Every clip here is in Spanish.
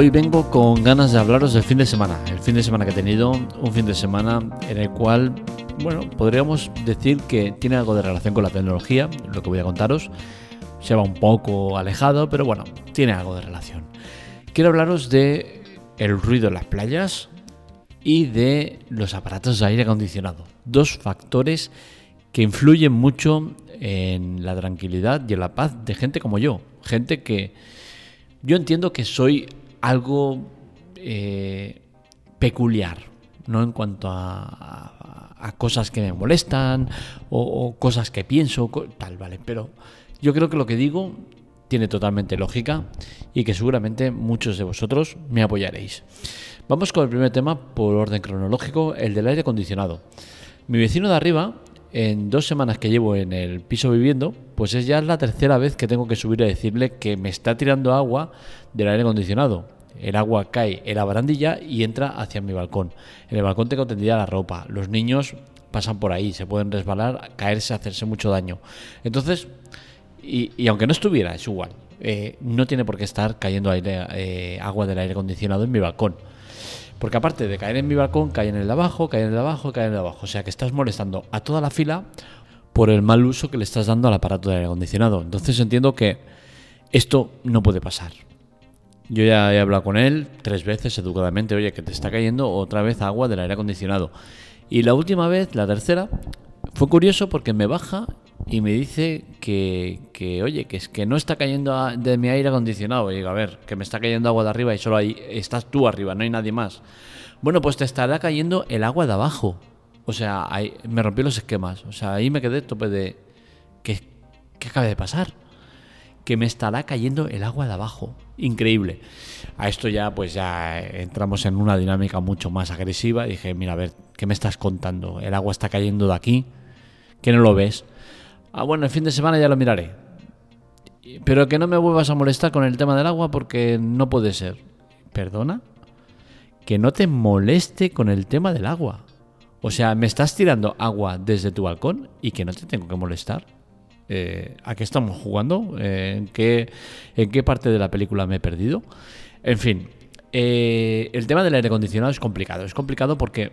Hoy vengo con ganas de hablaros del fin de semana, el fin de semana que he tenido, un fin de semana en el cual, bueno, podríamos decir que tiene algo de relación con la tecnología, lo que voy a contaros. Se va un poco alejado, pero bueno, tiene algo de relación. Quiero hablaros de el ruido en las playas y de los aparatos de aire acondicionado. Dos factores que influyen mucho en la tranquilidad y en la paz de gente como yo. Gente que yo entiendo que soy algo eh, peculiar, ¿no? En cuanto a, cosas que me molestan o, cosas que pienso, tal, ¿vale? Pero yo creo que lo que digo tiene totalmente lógica y que seguramente muchos de vosotros me apoyaréis. Vamos con el primer tema por orden cronológico, el del aire acondicionado. Mi vecino de arriba, en dos semanas que llevo en el piso viviendo, pues es ya la tercera vez que tengo que subir a decirle que me está tirando agua del aire acondicionado. El agua cae en la barandilla y entra hacia mi balcón. En el balcón tengo tendida la ropa. Los niños pasan por ahí, se pueden resbalar, caerse, hacerse mucho daño. Entonces, y, aunque no estuviera, es igual. Eh, no tiene por qué estar cayendo eh, agua del aire acondicionado en mi balcón. Porque aparte de caer en mi balcón, cae en el de abajo, cae en el de abajo, cae en el de abajo. O sea que estás molestando a toda la fila por el mal uso que le estás dando al aparato de aire acondicionado. Entonces entiendo que esto no puede pasar. Yo ya he hablado con él tres veces educadamente, oye, que te está cayendo otra vez agua del aire acondicionado. Y la última vez, la tercera, fue curioso porque me baja y me dice que, que, oye, que es que no está cayendo de mi aire acondicionado. Y a ver, que me está cayendo agua de arriba y solo ahí estás tú arriba, no hay nadie más. Bueno, pues te estará cayendo el agua de abajo. O sea, ahí, me rompió los esquemas. O sea, ahí me quedé tope de... ¿Qué, qué acaba de pasar? que me estará cayendo el agua de abajo. Increíble. A esto ya, pues ya entramos en una dinámica mucho más agresiva. dije, mira, a ver, ¿qué me estás contando? El agua está cayendo de aquí, que no lo ves. Ah, bueno, el fin de semana ya lo miraré. Pero que no me vuelvas a molestar con el tema del agua porque no puede ser. ¿Perdona? Que no te moleste con el tema del agua. O sea, me estás tirando agua desde tu balcón y que no te tengo que molestar. Eh, ¿a qué estamos jugando? Eh, ¿en, qué, ¿En qué parte de la película me he perdido? En fin, eh, el tema del aire acondicionado es complicado. Es complicado porque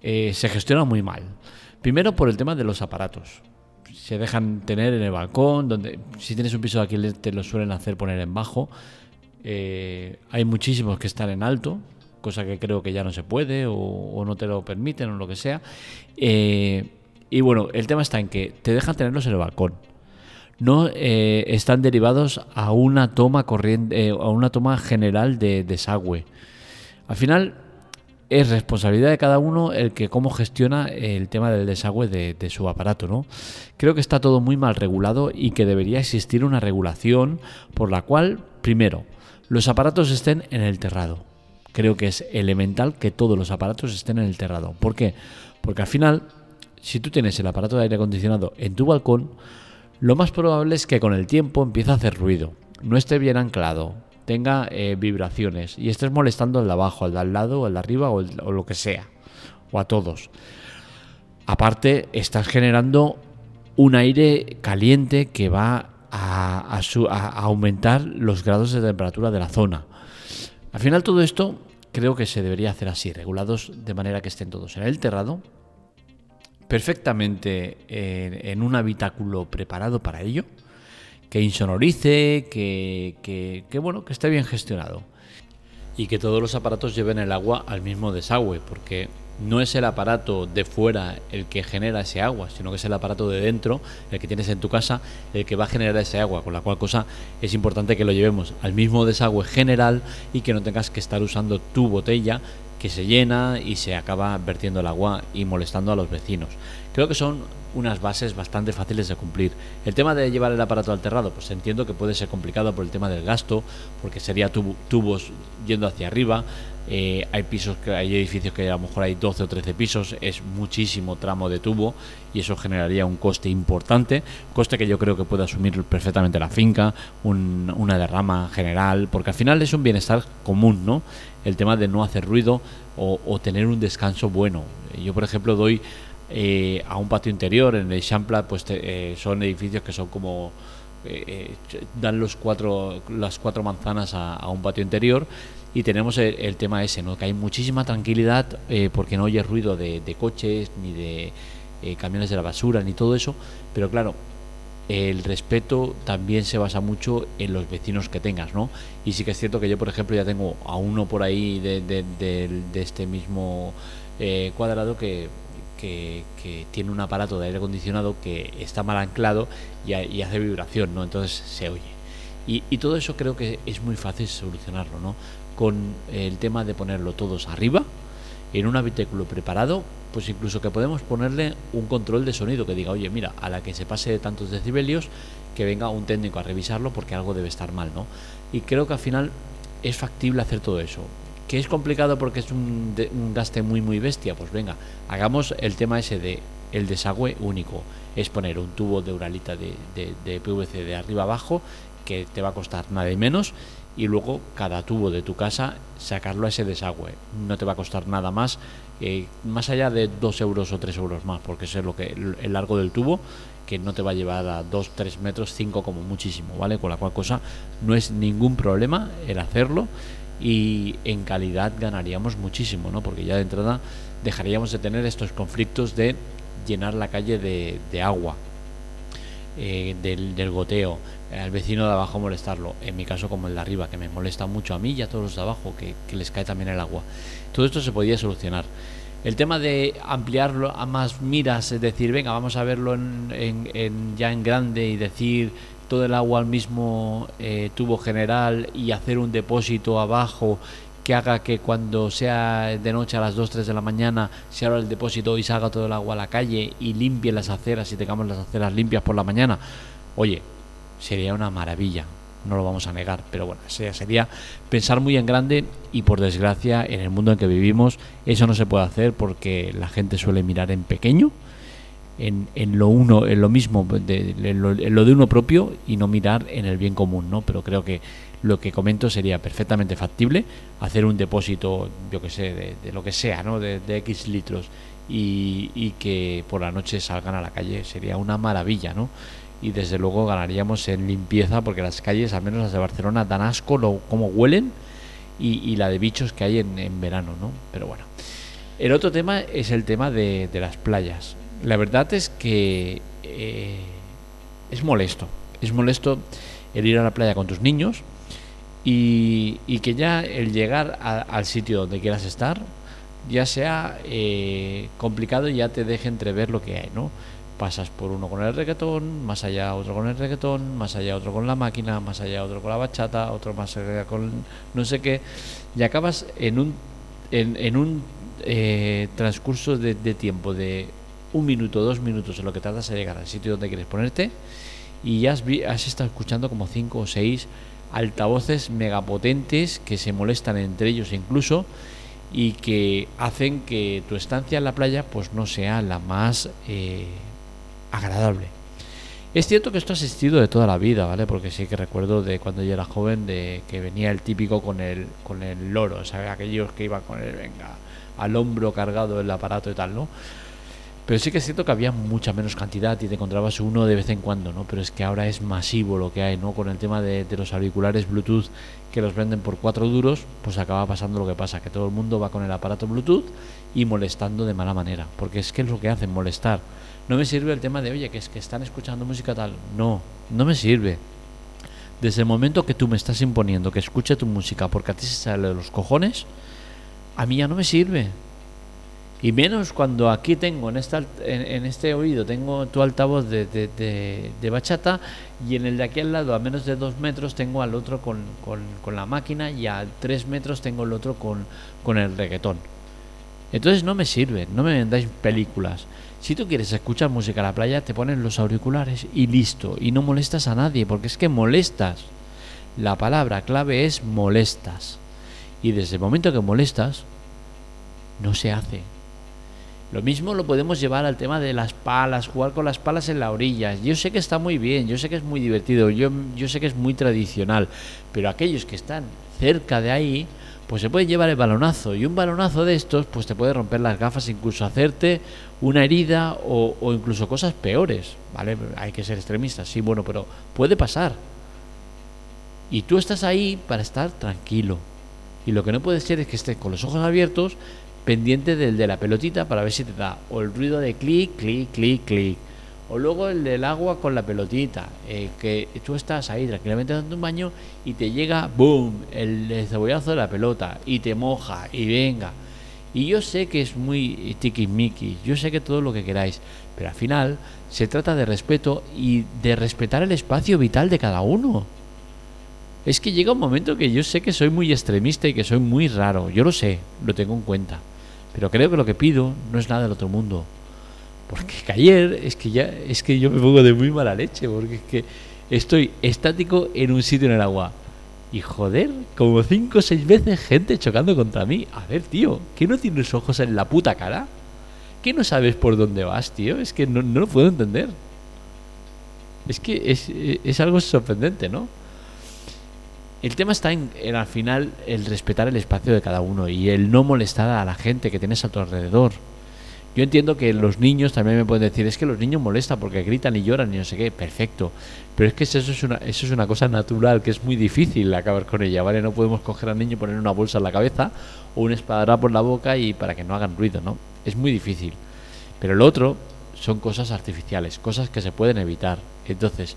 se gestiona muy mal. Primero por el tema de los aparatos. Se dejan tener en el balcón, donde si tienes un piso de alquiler te lo suelen hacer poner en bajo. hay muchísimos que están en alto, cosa que creo que ya no se puede o, no te lo permiten o lo que sea. Y bueno, el tema está en que te dejan tenerlos en el balcón. No eh, están derivados a una toma corriente, eh, a una toma general de desagüe. Al final es responsabilidad de cada uno el que cómo gestiona el tema del desagüe de, de, su aparato, ¿no? Creo que está todo muy mal regulado y que debería existir una regulación por la cual, primero, los aparatos estén en el terrado. Creo que es elemental que todos los aparatos estén en el terrado. ¿Por qué? Porque al final si tú tienes el aparato de aire acondicionado en tu balcón, lo más probable es que con el tiempo empiece a hacer ruido, no esté bien anclado, tenga eh, vibraciones y estés molestando al de abajo, al de al lado, al de arriba o, lo que sea, o a todos. Aparte, estás generando un aire caliente que va a, aumentar los grados de temperatura de la zona. Al final todo esto creo que se debería hacer así, regulados de manera que estén todos en el terrado perfectamente en, un habitáculo preparado para ello, que insonorice, que, que, bueno, que esté bien gestionado. Y que todos los aparatos lleven el agua al mismo desagüe, porque no es el aparato de fuera el que genera ese agua, sino que es el aparato de dentro, el que tienes en tu casa, el que va a generar ese agua, con la cual cosa es importante que lo llevemos al mismo desagüe general y que no tengas que estar usando tu botella que se llena y se acaba vertiendo el agua y molestando a los vecinos. Creo que son unas bases bastante fáciles de cumplir. El tema de llevar el aparato alterado, pues entiendo que puede ser complicado por el tema del gasto, porque sería tubos yendo hacia arriba. Eh, hay pisos que hay edificios que a lo mejor hay 12 o 13 pisos, es muchísimo tramo de tubo y eso generaría un coste importante, coste que yo creo que puede asumir perfectamente la finca, una derrama general, porque al final es un bienestar común, ¿no? El tema de no hacer ruido o, tener un descanso bueno. Yo, por ejemplo, doy eh, a un patio interior en el Champla, pues eh, son edificios que son como eh, dan los cuatro, las cuatro manzanas a, un patio interior y tenemos el, tema ese, ¿no? que hay muchísima tranquilidad porque no oye ruido de, coches ni de camiones de la basura ni todo eso, pero claro, el respeto también se basa mucho en los vecinos que tengas, ¿no? Y sí que es cierto que yo, por ejemplo, ya tengo a uno por ahí de, de, este mismo cuadrado que, que, tiene un aparato de aire acondicionado que está mal anclado y, hace vibración, ¿no? Entonces se oye. Y, y, todo eso creo que es muy fácil solucionarlo, ¿no? Con el tema de ponerlo todos arriba, en un habitáculo preparado, pues incluso que podemos ponerle un control de sonido que diga, oye, mira, a la que se pase de tantos decibelios, que venga un técnico a revisarlo porque algo debe estar mal, ¿no? Y creo que al final es factible hacer todo eso. ¿Que es complicado porque es un, gaste muy, muy bestia? Pues venga, hagamos el tema ese de el desagüe único. Es poner un tubo de uralita de, de PVC de arriba abajo que te va a costar nada y menos y luego cada tubo de tu casa sacarlo a ese desagüe. No te va a costar nada más, eh, más allá de 2 euros o 3 euros más, porque es lo que el largo del tubo que no te va a llevar a 2, 3 metros, 5 como muchísimo, ¿vale? Con la cual cosa no es ningún problema el hacerlo y en calidad ganaríamos muchísimo, ¿no? Porque ya de entrada dejaríamos de tener estos conflictos de llenar la calle de, agua, eh, del, goteo, al vecino de abajo molestarlo, en mi caso como el de arriba, que me molesta mucho a mí y a todos los de abajo, que, les cae también el agua. Todo esto se podía solucionar. El tema de ampliarlo a más miras, es decir, venga, vamos a verlo en, ya en grande y decir todo el agua al mismo eh, tubo general y hacer un depósito abajo que haga que cuando sea de noche a las 2, 3 de la mañana se abra el depósito y salga todo el agua a la calle y limpie las aceras y tengamos las aceras limpias por la mañana. Oye, sería una maravilla, no lo vamos a negar, pero bueno, sería pensar muy en grande y por desgracia en el mundo en que vivimos eso no se puede hacer porque la gente suele mirar en pequeño, en, en lo uno, en lo mismo, de, en, lo, de uno propio y no mirar en el bien común, ¿no? Pero creo que lo que comento sería perfectamente factible hacer un depósito, yo que sé, de, lo que sea, ¿no? De, de X litros y, y que por la noche salgan a la calle sería una maravilla, ¿no? y desde luego ganaríamos en limpieza porque las calles, al menos las de Barcelona, dan asco lo, como huelen y, la de bichos que hay en, verano, ¿no? Pero bueno. El otro tema es el tema de, las playas. La verdad es que eh, es molesto. Es molesto el ir a la playa con tus niños y, que ya el llegar al sitio donde quieras estar ya sea eh, complicado y ya te deje entrever lo que hay, ¿no? pasas por uno con el reggaetón, más allá otro con el reggaetón, más allá otro con la máquina, más allá otro con la bachata, otro más allá con no sé qué, y acabas en un, en, un eh, transcurso de, tiempo de un minuto, dos minutos en lo que tardas a llegar al sitio donde quieres ponerte y ya has, has estado escuchando como cinco o seis altavoces megapotentes que se molestan entre ellos incluso y que hacen que tu estancia en la playa pues no sea la más eh, agradable. Es cierto que esto ha existido de toda la vida, ¿vale? Porque sí que recuerdo de cuando yo era joven de que venía el típico con el con el loro, ¿sabes? Aquellos que iban con el venga al hombro cargado el aparato y tal, ¿no? Pero sí que es cierto que había mucha menos cantidad y te encontrabas uno de vez en cuando, ¿no? Pero es que ahora es masivo lo que hay, ¿no? Con el tema de, los auriculares Bluetooth que los venden por cuatro duros, pues acaba pasando lo que pasa, que todo el mundo va con el aparato Bluetooth y molestando de mala manera, porque es que es lo que hacen, molestar. No me sirve el tema de, oye, que es que están escuchando música tal. No, no me sirve. Desde el momento que tú me estás imponiendo que escuche tu música porque a ti se sale de los cojones, a mí ya no me sirve. Y menos cuando aquí tengo, en, esta, en, este oído, tengo tu altavoz de, bachata y en el de aquí al lado, a menos de dos metros, tengo al otro con, la máquina y a tres metros tengo el otro con, con el reggaetón. Entonces no me sirve, no me vendáis películas. Si tú quieres escuchar música a la playa, te pones los auriculares y listo. Y no molestas a nadie, porque es que molestas. La palabra clave es molestas. Y desde el momento que molestas, no se hace. Lo mismo lo podemos llevar al tema de las palas, jugar con las palas en la orilla. Yo sé que está muy bien, yo sé que es muy divertido, yo, yo sé que es muy tradicional, pero aquellos que están cerca de ahí, pues se puede llevar el balonazo. Y un balonazo de estos, pues te puede romper las gafas, incluso hacerte una herida o, incluso cosas peores. ¿Vale? Hay que ser extremistas, sí, bueno, pero puede pasar. Y tú estás ahí para estar tranquilo. Y lo que no puede ser es que estés con los ojos abiertos, pendiente del de la pelotita para ver si te da o el ruido de clic, clic, clic, clic. O luego el del agua con la pelotita, eh, que tú estás ahí tranquilamente dando un baño y te llega, boom, el cebollazo de la pelota y te moja y venga. Y yo sé que es muy tiki-miki, yo sé que todo lo que queráis, pero al final se trata de respeto y de respetar el espacio vital de cada uno. Es que llega un momento que yo sé que soy muy extremista y que soy muy raro, yo lo sé, lo tengo en cuenta, pero creo que lo que pido no es nada del otro mundo. Porque ayer es que ya es que yo me pongo de muy mala leche, porque es que estoy estático en un sitio en el agua. Y joder, como cinco o seis veces gente chocando contra mí. A ver, tío, ¿qué no tienes ojos en la puta cara? ¿Qué no sabes por dónde vas, tío? Es que no, no lo puedo entender. Es que es, es algo sorprendente, ¿no? El tema está en, al final el respetar el espacio de cada uno y el no molestar a la gente que tienes a tu alrededor. Yo entiendo que los niños también me pueden decir, es que los niños molestan porque gritan y lloran y no sé qué, perfecto. Pero es que eso es una, eso es una cosa natural que es muy difícil acabar con ella, ¿vale? No podemos coger al niño y poner una bolsa en la cabeza o un espadadrapo por la boca y para que no hagan ruido, ¿no? Es muy difícil. Pero lo otro son cosas artificiales, cosas que se pueden evitar. Entonces,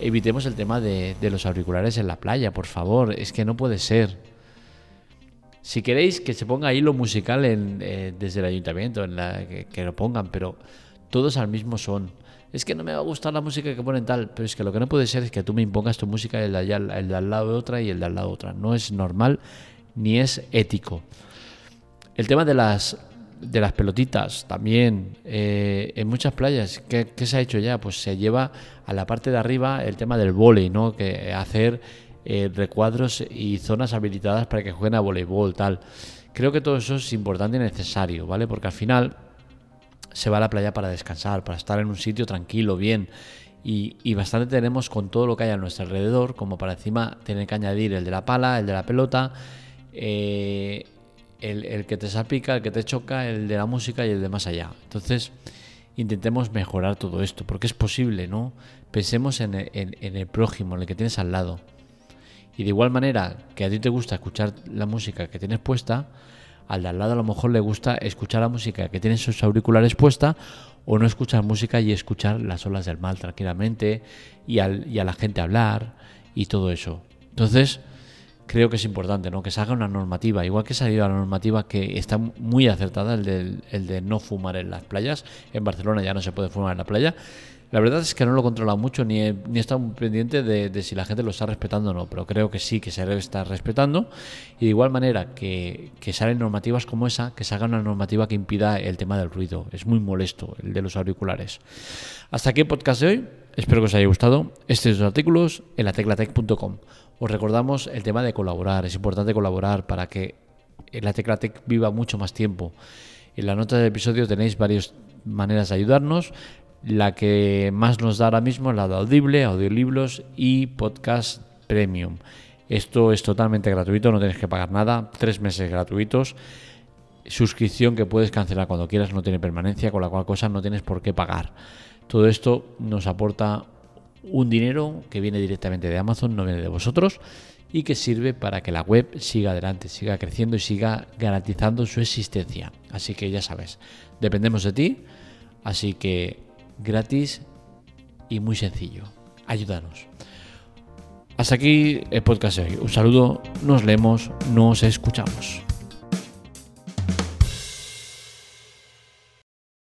evitemos el tema de, los auriculares en la playa, por favor. Es que no puede ser. Si queréis que se ponga hilo musical en, eh, desde el ayuntamiento, en la, que, lo pongan, pero todos al mismo son. Es que no me va a gustar la música que ponen tal, pero es que lo que no puede ser es que tú me impongas tu música, el de, el de al lado de otra y el de al lado de otra. No es normal ni es ético. El tema de las, de las pelotitas también eh, en muchas playas, ¿qué, ¿qué, se ha hecho ya? Pues se lleva a la parte de arriba el tema del volei, ¿no? Que hacer eh, recuadros y zonas habilitadas para que jueguen a voleibol, tal. Creo que todo eso es importante y necesario, ¿vale? Porque al final se va a la playa para descansar, para estar en un sitio tranquilo, bien. Y, y, bastante tenemos con todo lo que hay a nuestro alrededor, como para encima tener que añadir el de la pala, el de la pelota, eh, el, el, que te salpica, el que te choca, el de la música y el de más allá. Entonces, intentemos mejorar todo esto, porque es posible, ¿no? Pensemos en, en, el prójimo, en el que tienes al lado. Y de igual manera que a ti te gusta escuchar la música que tienes puesta, al de al lado a lo mejor le gusta escuchar la música que tiene sus auriculares puesta o no escuchar música y escuchar las olas del mar tranquilamente y, al, y a la gente hablar y todo eso. Entonces, creo que es importante ¿no? que se haga una normativa, igual que se ha ido la normativa que está muy acertada, el de, el de no fumar en las playas. En Barcelona ya no se puede fumar en la playa. La verdad es que no lo he controlado mucho ni he, ni he estado pendiente de, de, si la gente lo está respetando o no, pero creo que sí que se debe estar respetando. Y de igual manera que, que salen normativas como esa, que se haga una normativa que impida el tema del ruido. Es muy molesto el de los auriculares. Hasta aquí el podcast de hoy. Espero que os haya gustado. Estos son artículos en la teclatec.com. Os recordamos el tema de colaborar. Es importante colaborar para que la Teclatec viva mucho más tiempo. En la nota del episodio tenéis varias maneras de ayudarnos. La que más nos da ahora mismo es la de Audible, audiolibros y podcast premium. Esto es totalmente gratuito, no tienes que pagar nada, tres meses gratuitos. Suscripción que puedes cancelar cuando quieras, no tiene permanencia, con la cual cosa no tienes por qué pagar. Todo esto nos aporta un dinero que viene directamente de Amazon, no viene de vosotros, y que sirve para que la web siga adelante, siga creciendo y siga garantizando su existencia. Así que ya sabes, dependemos de ti, así que gratis y muy sencillo. Ayúdanos. Hasta aquí el podcast de hoy. Un saludo, nos leemos, nos escuchamos.